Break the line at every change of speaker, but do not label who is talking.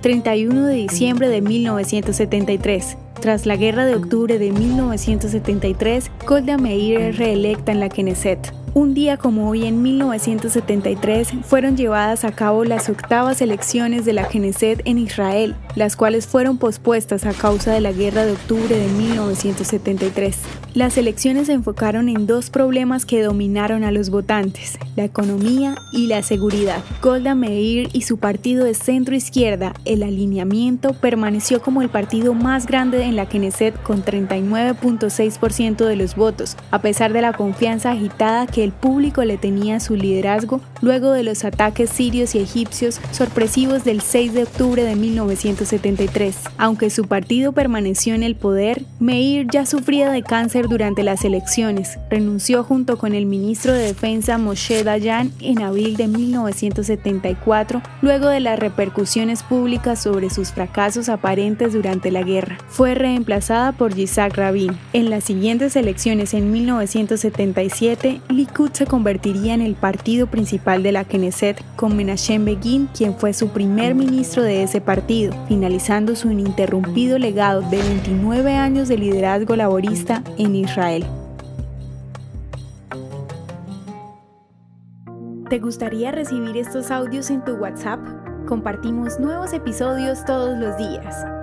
31 de diciembre de 1973. Tras la Guerra de Octubre de 1973, Golda Meir es reelecta en la Knesset. Un día como hoy en 1973 fueron llevadas a cabo las octavas elecciones de la Knesset en Israel, las cuales fueron pospuestas a causa de la Guerra de Octubre de 1973. Las elecciones se enfocaron en dos problemas que dominaron a los votantes, la economía y la seguridad. Golda Meir y su partido de centro izquierda, el alineamiento, permaneció como el partido más grande en la Knesset con 39.6% de los votos, a pesar de la confianza agitada el público le tenía su liderazgo luego de los ataques sirios y egipcios sorpresivos del 6 de octubre de 1973. Aunque su partido permaneció en el poder, Meir ya sufría de cáncer durante las elecciones. Renunció junto con el ministro de Defensa Moshe Dayan en abril de 1974, luego de las repercusiones públicas sobre sus fracasos aparentes durante la guerra. Fue reemplazada por Yitzhak Rabin. En las siguientes elecciones en 1977, Likud se convertiría en el partido principal de la Knesset con Menachem Begin, quien fue su primer ministro de ese partido, finalizando su ininterrumpido legado de 29 años de liderazgo laborista en Israel. ¿Te gustaría recibir estos audios en tu WhatsApp? Compartimos nuevos episodios todos los días.